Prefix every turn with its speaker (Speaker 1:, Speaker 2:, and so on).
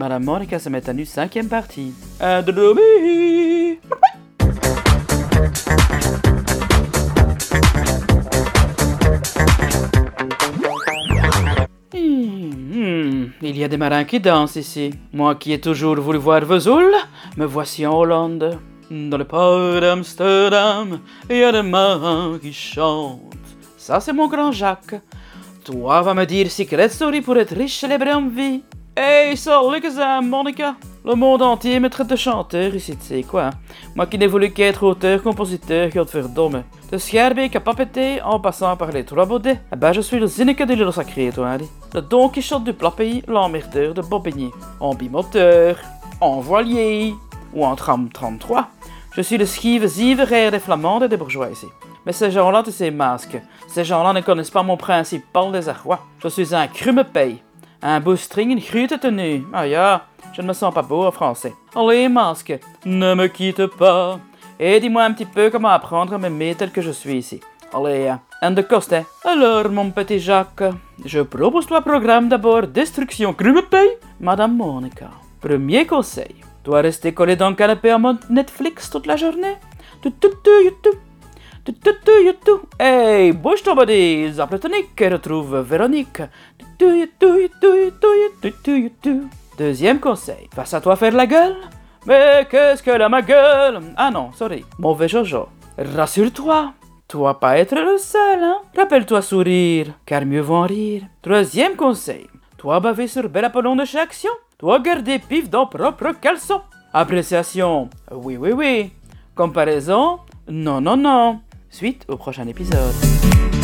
Speaker 1: Madame Monica se met à nu, cinquième partie. Il y a des marins qui dansent ici. Moi qui ai toujours voulu voir Vesoul, me voici en Hollande. Dans le port d'Amsterdam, il y a des marins qui chantent. Ça, c'est mon grand Jacques. Toi, va me dire Secret Story pour être riche, célèbre en vie. Hey, salut, ça, Monica. Le monde entier me traite de chanteur ici, tu sais quoi. Moi qui n'ai voulu qu'être auteur, compositeur, godverdomme. De Schaerbeek à Papeté, en passant par les trois baudets, eh ben je suis le zinneke de l'île sacré, toi, allez. Le Don Quichotte du plat pays, l'emmerdeur de Bobigny. En bimoteur, en voilier, ou en tram 33. Je suis le skive ziveraire des flamandes et des bourgeois ici. Mais ces gens-là, tu sais, masques. Ces gens-là ne connaissent pas mon principal désarroi. Je suis un crume-paye. Un beau string, une crute tenue. Ah ya, je ne me sens pas beau en français. Allez, masque, ne me quitte pas. Et dis-moi un petit peu comment apprendre à m'aimer tel que je suis ici. Allez, un de coste. hein. Alors, mon petit Jacques, je propose toi programme d'abord destruction crume-paye, Madame Monica. Premier conseil, toi rester collé dans le canapé en mode Netflix toute la journée. Tu, tu, tu, you, Hey, bouge ton body, retrouve Véronique. Deuxième conseil, face à toi faire la gueule. Mais qu'est-ce que la ma gueule? Ah non, sorry, mauvais Jojo. Rassure-toi, toi pas être le seul, hein Rappelle-toi sourire, car mieux vaut rire. Troisième conseil, toi baver sur bel Apollon de chaque action. Toi garder pif dans propre caleçon. Appréciation, oui, oui, oui. Comparaison, non, non, non. Suite au prochain épisode.